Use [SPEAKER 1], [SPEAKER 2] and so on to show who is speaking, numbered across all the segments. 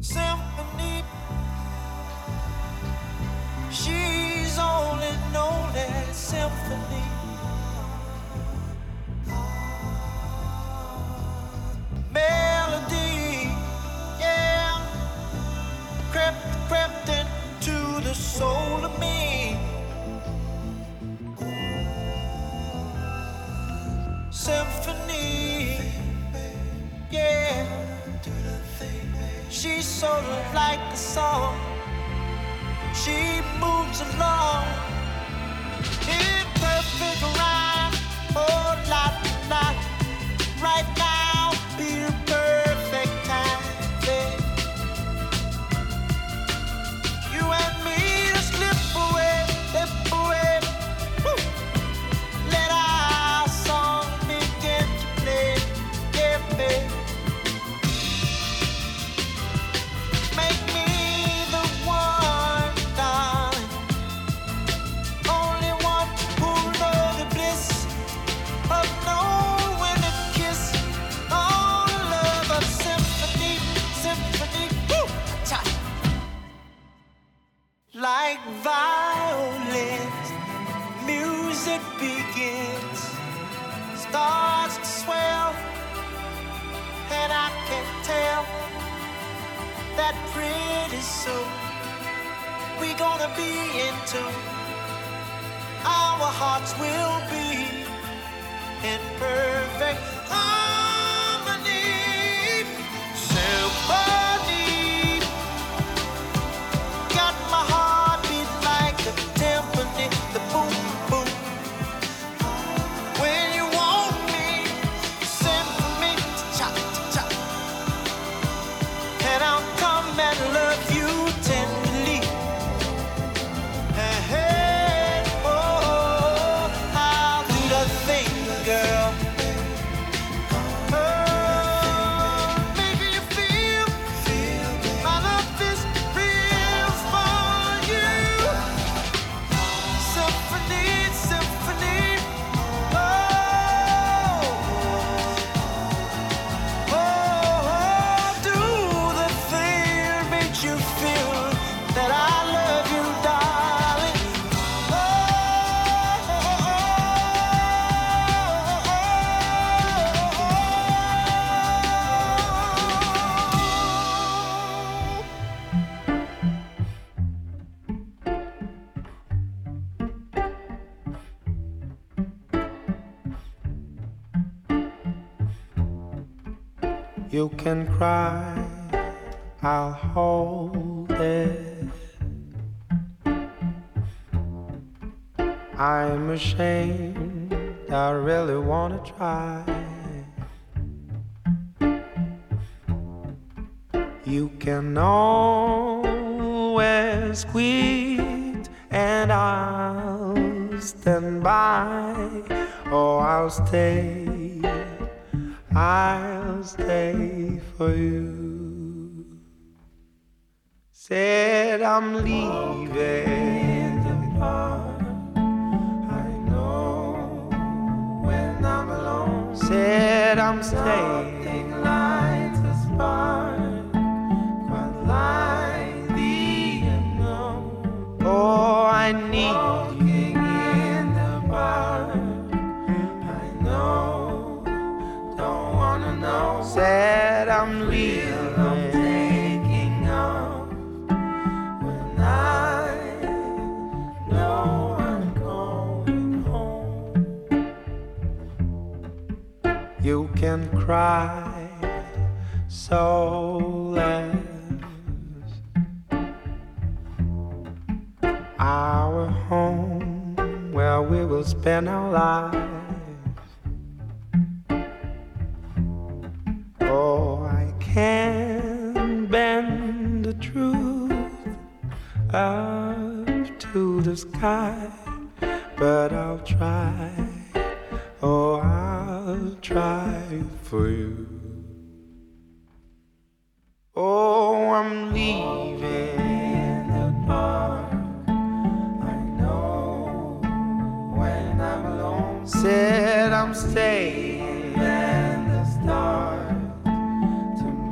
[SPEAKER 1] Symphony. She's only known as Symphony. Sort of like a song. She moves along. In perfect rhyme, oh la la, right Like violins, music begins, starts to swell, and I can tell that pretty soon we gonna be in tune. Our hearts will be in perfect You
[SPEAKER 2] can cry, I'll hold it. I'm ashamed, I really wanna try. You can always quit, and I'll stand by, or I'll stay. I'll stay for you. Said I'm leaving the park. I know when I'm alone. Said I'm staying. Lights a spark, quite like the unknown. Oh, I need you in the park. Know. Said I'm leaving. taking off when I know I'm going home. You can cry soulless. Our home where we will spend our lives. Oh, I can bend the truth up to the sky, but I'll try. Oh, I'll try for you. Oh, I'm leaving the park. I know when I'm alone. Said I'm staying in the stars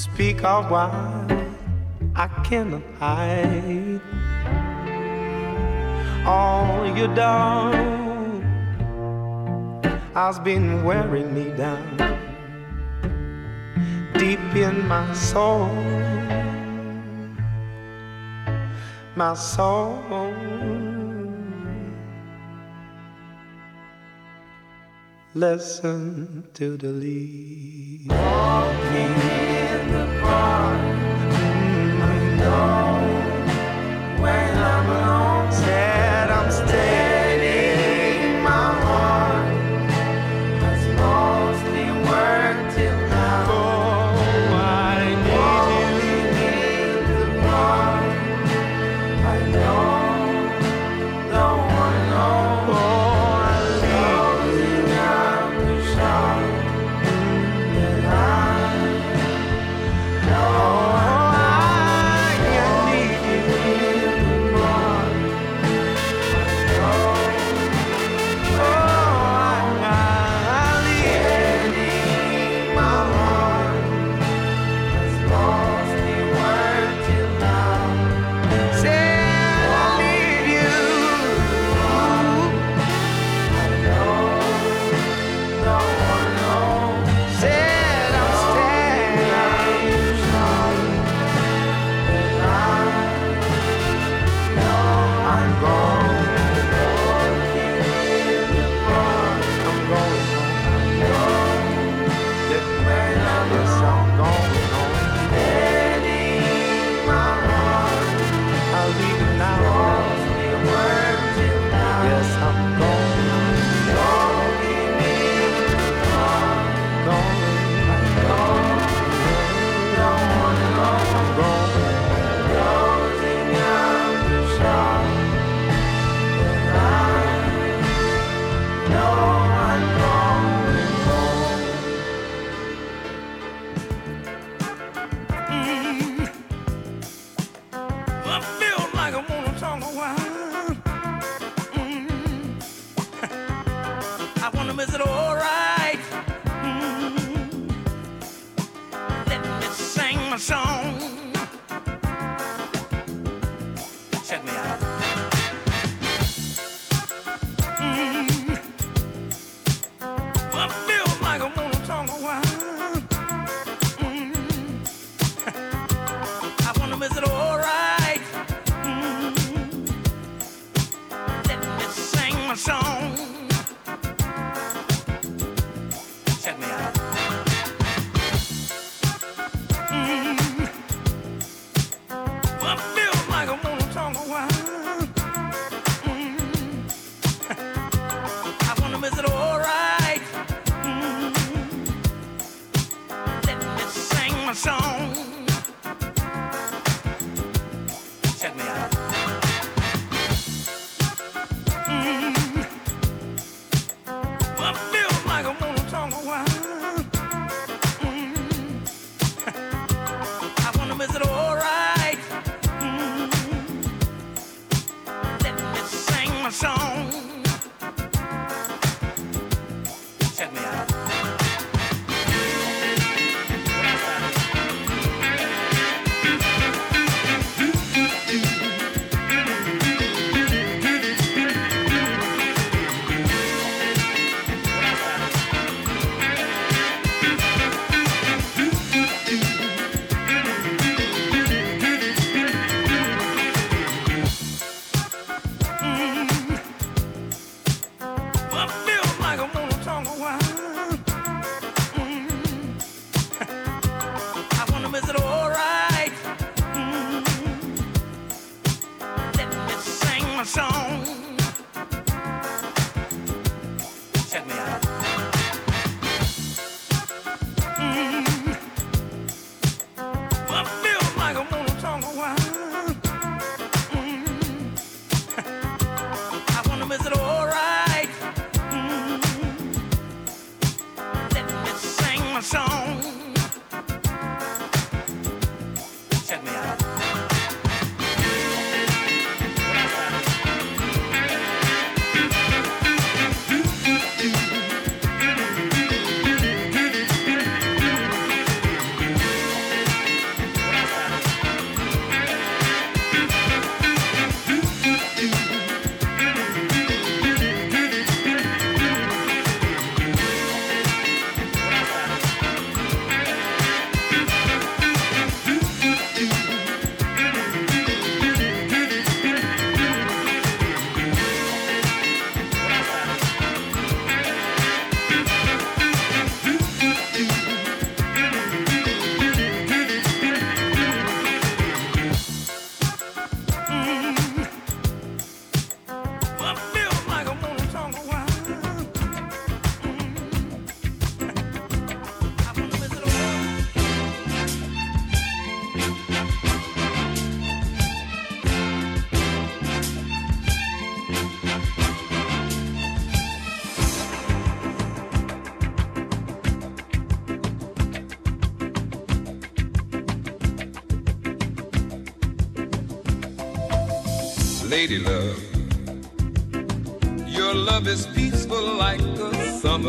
[SPEAKER 2] speak out why I cannot hide. All you've done, has been wearing me down. Deep in my soul my soul. Listen to the
[SPEAKER 3] leaves.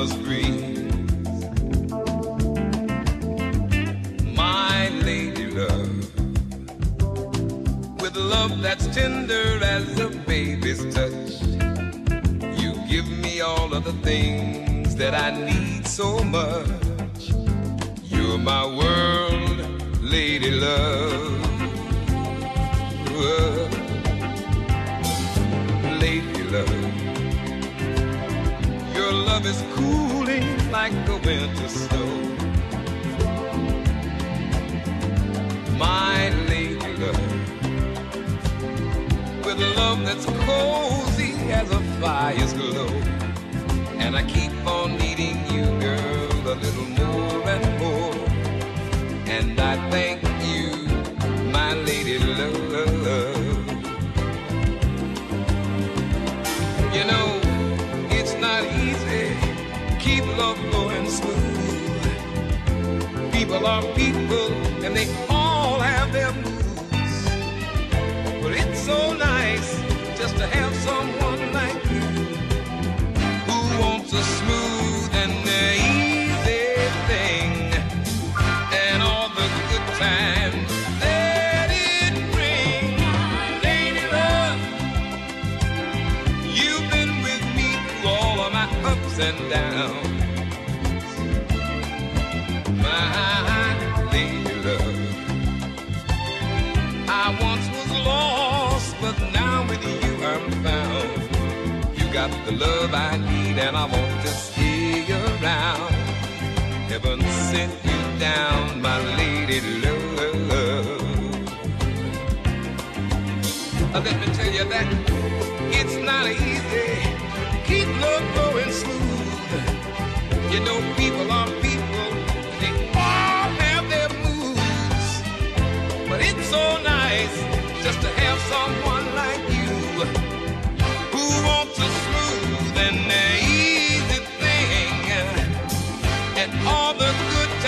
[SPEAKER 3] was green. people are people and they all have their moods. But it's so nice just to have someone like you who wants a smooth. got the love I need and I want to stay around. Heaven sent you down, my lady love. Let me tell you that it's not easy. Keep love going smooth. You know people are people, they all have their moods. But it's so nice just to have someone.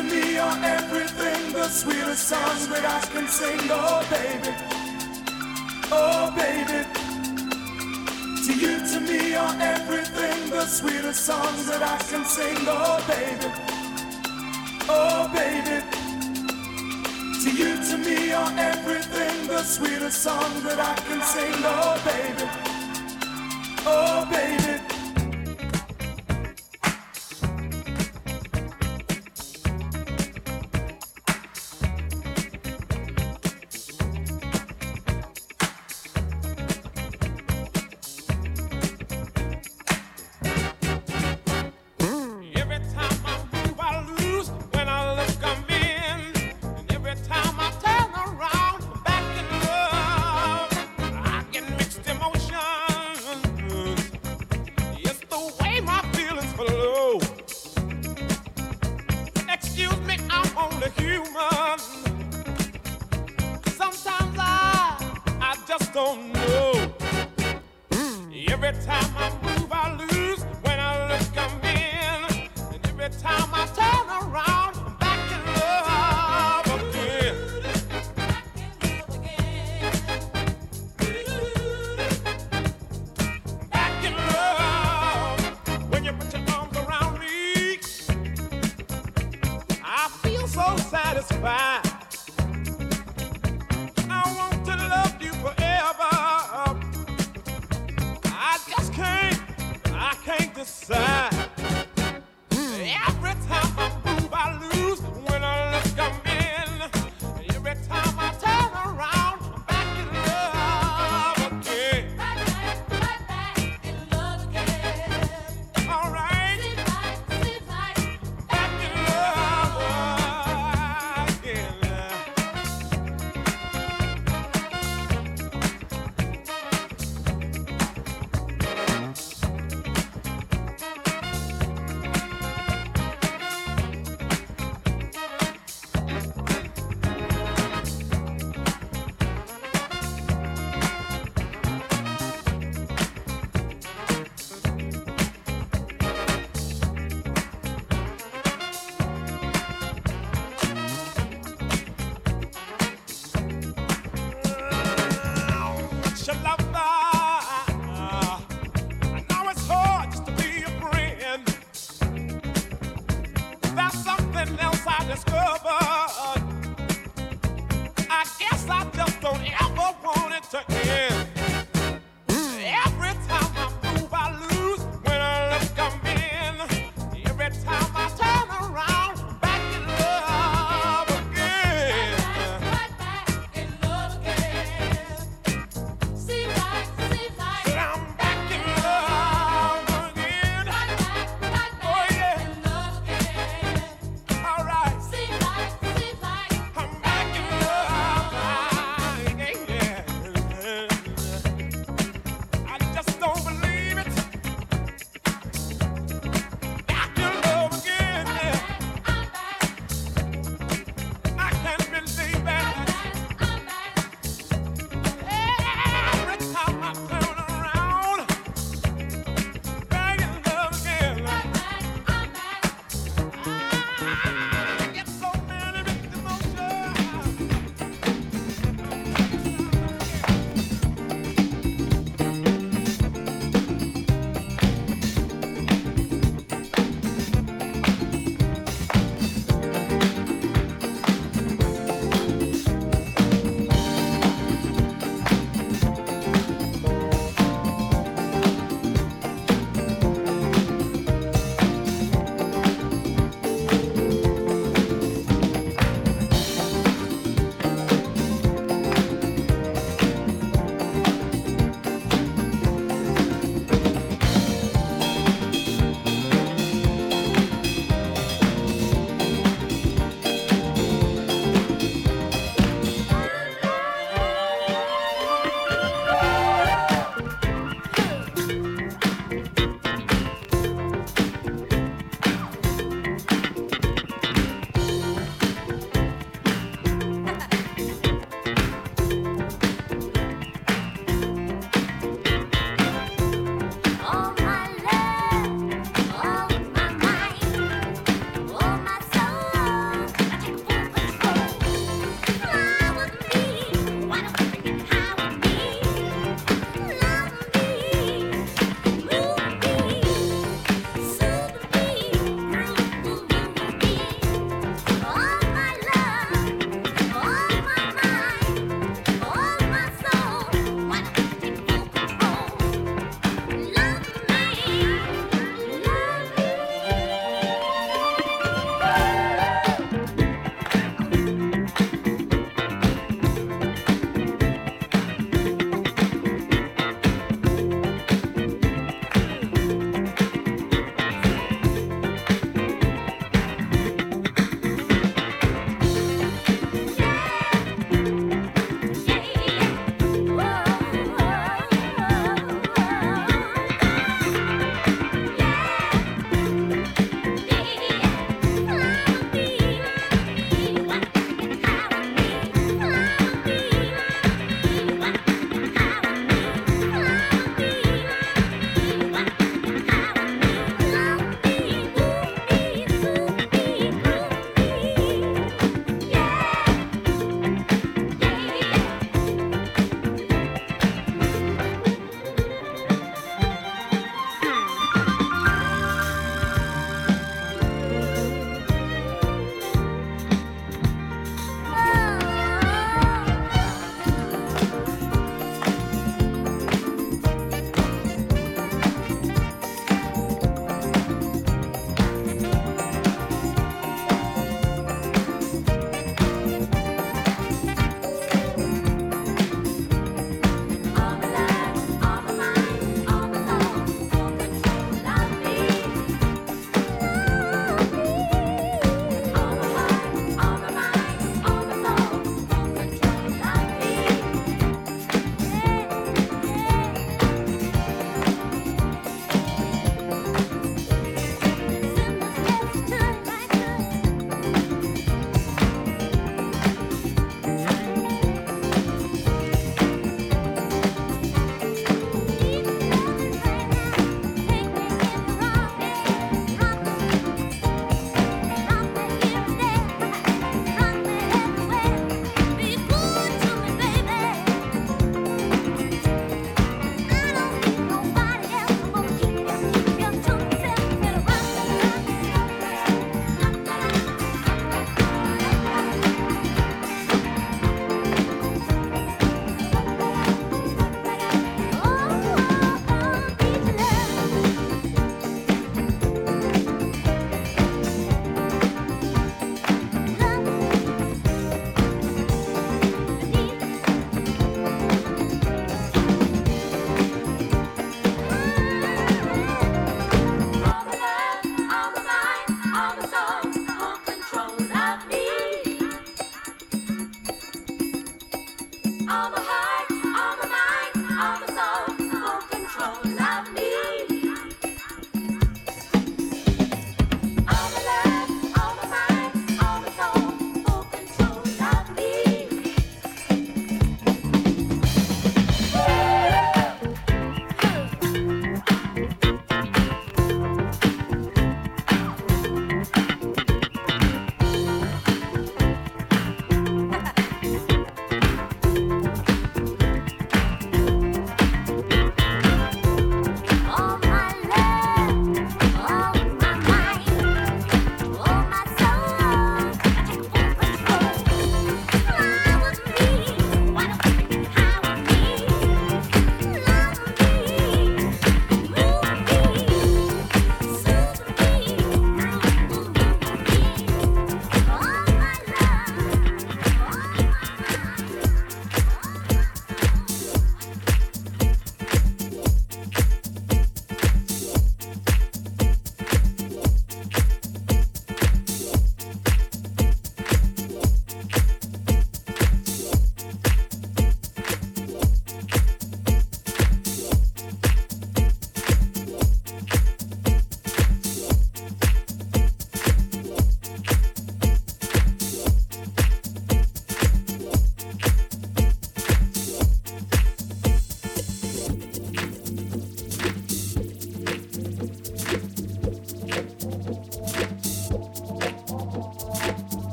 [SPEAKER 3] To me,
[SPEAKER 4] are everything, the sweetest songs that I can sing, oh baby, oh baby. To you, to me, are everything, the sweetest songs that I can sing, oh baby, oh baby. To you, to me, are everything, the sweetest songs that I can sing, oh baby, oh baby.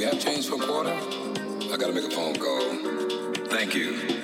[SPEAKER 3] you have change for a quarter? I gotta make a phone call. Thank you.